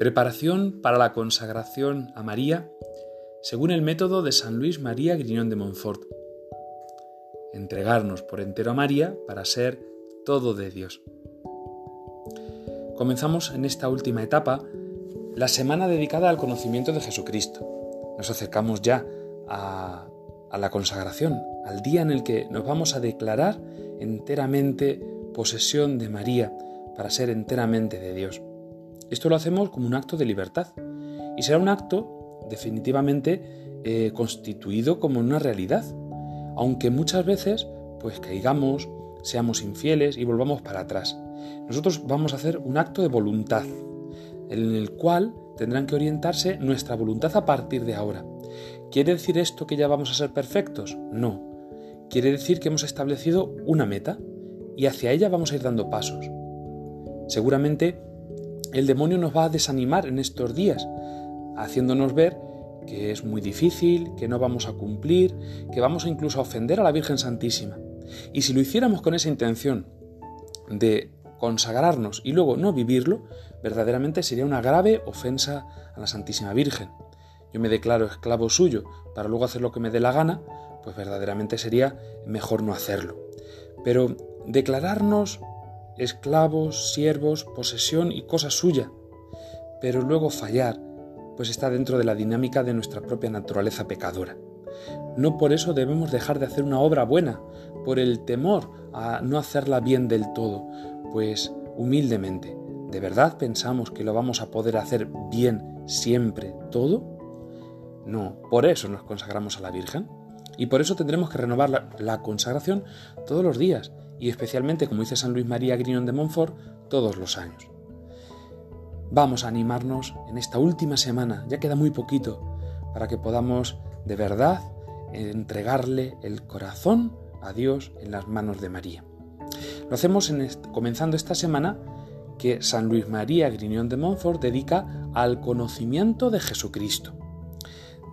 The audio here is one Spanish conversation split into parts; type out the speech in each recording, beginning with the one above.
Preparación para la consagración a María según el método de San Luis María Griñón de Montfort. Entregarnos por entero a María para ser todo de Dios. Comenzamos en esta última etapa la semana dedicada al conocimiento de Jesucristo. Nos acercamos ya a, a la consagración, al día en el que nos vamos a declarar enteramente posesión de María para ser enteramente de Dios. Esto lo hacemos como un acto de libertad y será un acto definitivamente eh, constituido como una realidad, aunque muchas veces pues caigamos, seamos infieles y volvamos para atrás. Nosotros vamos a hacer un acto de voluntad, en el cual tendrán que orientarse nuestra voluntad a partir de ahora. ¿Quiere decir esto que ya vamos a ser perfectos? No. Quiere decir que hemos establecido una meta y hacia ella vamos a ir dando pasos. Seguramente el demonio nos va a desanimar en estos días, haciéndonos ver que es muy difícil, que no vamos a cumplir, que vamos incluso a ofender a la Virgen Santísima. Y si lo hiciéramos con esa intención de consagrarnos y luego no vivirlo, verdaderamente sería una grave ofensa a la Santísima Virgen. Yo me declaro esclavo suyo para luego hacer lo que me dé la gana, pues verdaderamente sería mejor no hacerlo. Pero declararnos esclavos, siervos, posesión y cosa suya, pero luego fallar, pues está dentro de la dinámica de nuestra propia naturaleza pecadora. No por eso debemos dejar de hacer una obra buena, por el temor a no hacerla bien del todo, pues humildemente, ¿de verdad pensamos que lo vamos a poder hacer bien siempre todo? No, por eso nos consagramos a la Virgen. Y por eso tendremos que renovar la, la consagración todos los días, y especialmente, como dice San Luis María Grignon de Montfort, todos los años. Vamos a animarnos en esta última semana, ya queda muy poquito, para que podamos de verdad entregarle el corazón a Dios en las manos de María. Lo hacemos comenzando esta semana que San Luis María Grignon de Montfort dedica al conocimiento de Jesucristo.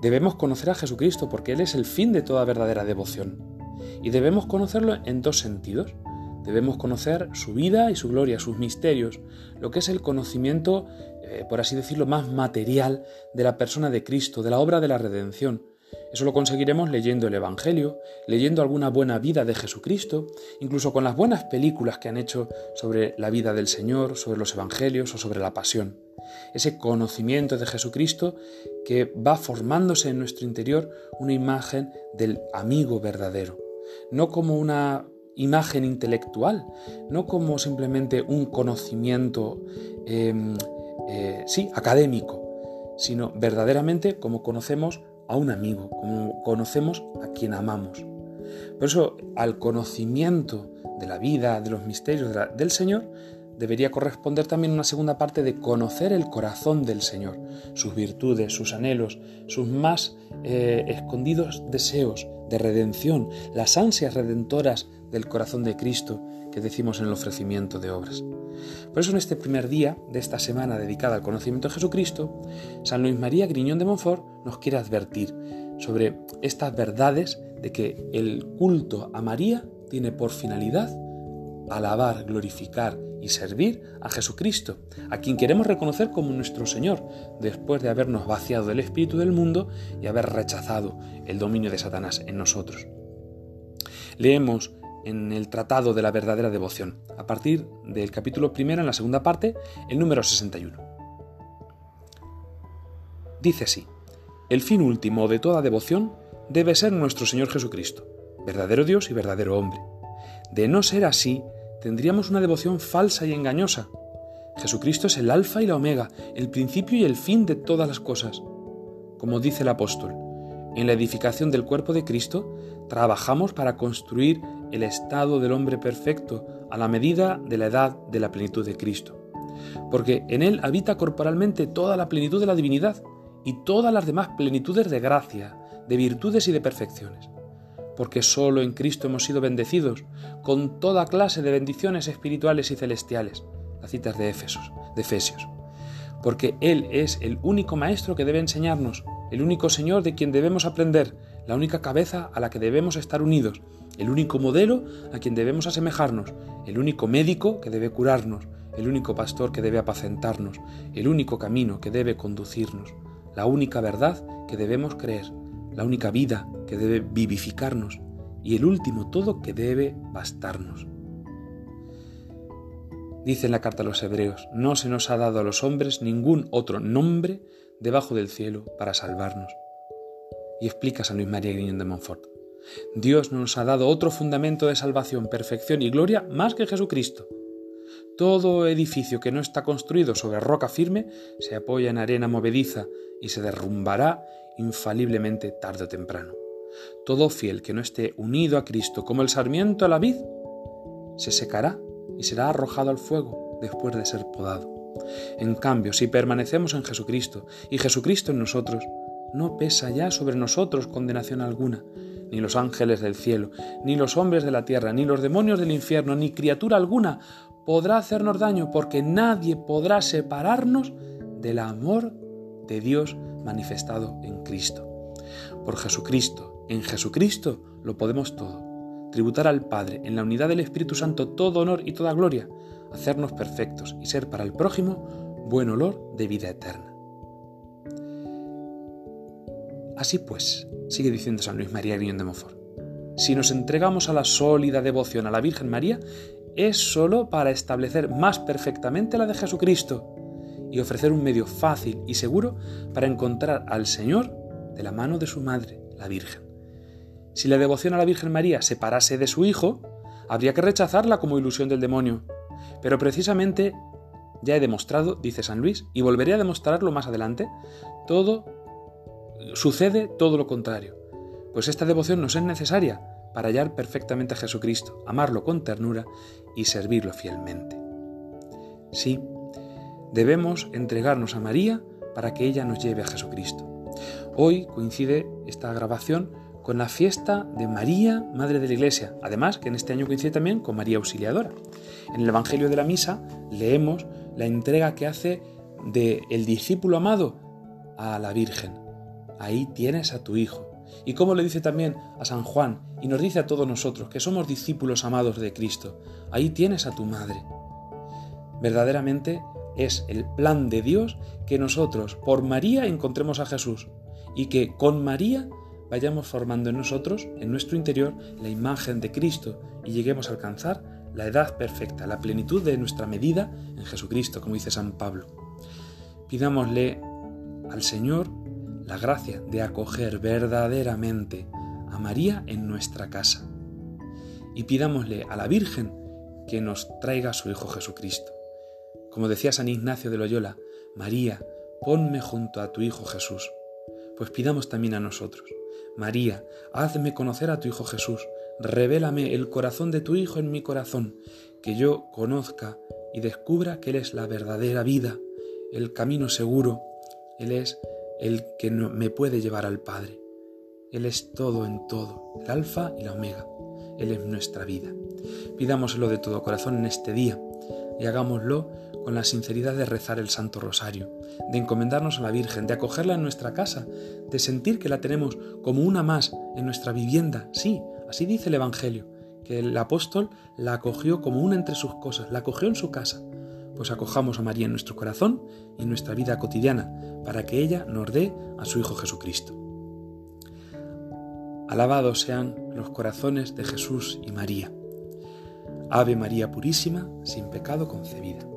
Debemos conocer a Jesucristo porque Él es el fin de toda verdadera devoción. Y debemos conocerlo en dos sentidos. Debemos conocer su vida y su gloria, sus misterios, lo que es el conocimiento, eh, por así decirlo, más material de la persona de Cristo, de la obra de la redención. Eso lo conseguiremos leyendo el Evangelio, leyendo alguna buena vida de Jesucristo, incluso con las buenas películas que han hecho sobre la vida del Señor, sobre los Evangelios o sobre la pasión. Ese conocimiento de Jesucristo que va formándose en nuestro interior una imagen del amigo verdadero no como una imagen intelectual, no como simplemente un conocimiento, em, eh, sí, académico, sino verdaderamente como conocemos a un amigo, como conocemos a quien amamos. Por eso, al conocimiento de la vida, de los misterios del Señor, debería corresponder también una segunda parte de conocer el corazón del Señor, sus virtudes, sus anhelos, sus más eh, escondidos deseos, de redención, las ansias redentoras del corazón de Cristo que decimos en el ofrecimiento de obras. Por eso en este primer día de esta semana dedicada al conocimiento de Jesucristo, San Luis María Griñón de Montfort nos quiere advertir sobre estas verdades de que el culto a María tiene por finalidad alabar, glorificar y servir a Jesucristo, a quien queremos reconocer como nuestro Señor, después de habernos vaciado del espíritu del mundo y haber rechazado el dominio de Satanás en nosotros. Leemos en el Tratado de la Verdadera Devoción, a partir del capítulo primero, en la segunda parte, el número 61. Dice así, el fin último de toda devoción debe ser nuestro Señor Jesucristo, verdadero Dios y verdadero hombre. De no ser así, tendríamos una devoción falsa y engañosa. Jesucristo es el alfa y la omega, el principio y el fin de todas las cosas. Como dice el apóstol, en la edificación del cuerpo de Cristo trabajamos para construir el estado del hombre perfecto a la medida de la edad de la plenitud de Cristo. Porque en Él habita corporalmente toda la plenitud de la divinidad y todas las demás plenitudes de gracia, de virtudes y de perfecciones porque solo en Cristo hemos sido bendecidos con toda clase de bendiciones espirituales y celestiales. Las citas de de Efesios. Porque Él es el único maestro que debe enseñarnos, el único Señor de quien debemos aprender, la única cabeza a la que debemos estar unidos, el único modelo a quien debemos asemejarnos, el único médico que debe curarnos, el único pastor que debe apacentarnos, el único camino que debe conducirnos, la única verdad que debemos creer, la única vida que debe vivificarnos y el último todo que debe bastarnos. Dice en la carta a los hebreos, no se nos ha dado a los hombres ningún otro nombre debajo del cielo para salvarnos. Y explica San Luis María Guiñón de Montfort. Dios no nos ha dado otro fundamento de salvación, perfección y gloria más que Jesucristo. Todo edificio que no está construido sobre roca firme se apoya en arena movediza y se derrumbará infaliblemente tarde o temprano. Todo fiel que no esté unido a Cristo como el sarmiento a la vid, se secará y será arrojado al fuego después de ser podado. En cambio, si permanecemos en Jesucristo y Jesucristo en nosotros, no pesa ya sobre nosotros condenación alguna, ni los ángeles del cielo, ni los hombres de la tierra, ni los demonios del infierno, ni criatura alguna podrá hacernos daño, porque nadie podrá separarnos del amor de Dios manifestado en Cristo. Por Jesucristo, en Jesucristo lo podemos todo. Tributar al Padre en la unidad del Espíritu Santo todo honor y toda gloria, hacernos perfectos y ser para el prójimo buen olor de vida eterna. Así pues, sigue diciendo San Luis María Guión de Montfort, si nos entregamos a la sólida devoción a la Virgen María, es sólo para establecer más perfectamente la de Jesucristo y ofrecer un medio fácil y seguro para encontrar al Señor de la mano de su Madre, la Virgen. Si la devoción a la Virgen María separase de su Hijo, habría que rechazarla como ilusión del demonio. Pero precisamente ya he demostrado, dice San Luis, y volveré a demostrarlo más adelante, todo sucede todo lo contrario, pues esta devoción nos es necesaria para hallar perfectamente a Jesucristo, amarlo con ternura y servirlo fielmente. Sí, debemos entregarnos a María para que ella nos lleve a Jesucristo. Hoy coincide esta grabación con la fiesta de María, Madre de la Iglesia, además que en este año coincide también con María Auxiliadora. En el Evangelio de la Misa leemos la entrega que hace de el discípulo amado a la Virgen, ahí tienes a tu Hijo. Y como le dice también a San Juan, y nos dice a todos nosotros, que somos discípulos amados de Cristo, ahí tienes a tu Madre. Verdaderamente es el plan de Dios que nosotros por María encontremos a Jesús y que con María vayamos formando en nosotros, en nuestro interior, la imagen de Cristo y lleguemos a alcanzar la edad perfecta, la plenitud de nuestra medida en Jesucristo, como dice San Pablo. Pidámosle al Señor la gracia de acoger verdaderamente a María en nuestra casa. Y pidámosle a la Virgen que nos traiga a su Hijo Jesucristo. Como decía San Ignacio de Loyola, María, ponme junto a tu Hijo Jesús. Pues pidamos también a nosotros, María, hazme conocer a tu Hijo Jesús, revélame el corazón de tu Hijo en mi corazón, que yo conozca y descubra que Él es la verdadera vida, el camino seguro, Él es el que me puede llevar al Padre. Él es todo en todo, el alfa y la omega. Él es nuestra vida. Pidámoslo de todo corazón en este día y hagámoslo con la sinceridad de rezar el Santo Rosario, de encomendarnos a la Virgen, de acogerla en nuestra casa, de sentir que la tenemos como una más en nuestra vivienda. Sí, así dice el Evangelio, que el apóstol la acogió como una entre sus cosas, la acogió en su casa pues acojamos a María en nuestro corazón y en nuestra vida cotidiana, para que ella nos dé a su Hijo Jesucristo. Alabados sean los corazones de Jesús y María. Ave María Purísima, sin pecado concebida.